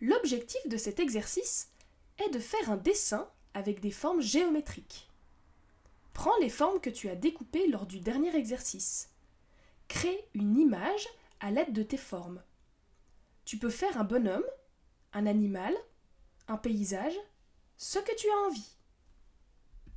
L'objectif de cet exercice est de faire un dessin avec des formes géométriques. Prends les formes que tu as découpées lors du dernier exercice. Crée une image à l'aide de tes formes. Tu peux faire un bonhomme, un animal, un paysage, ce que tu as envie.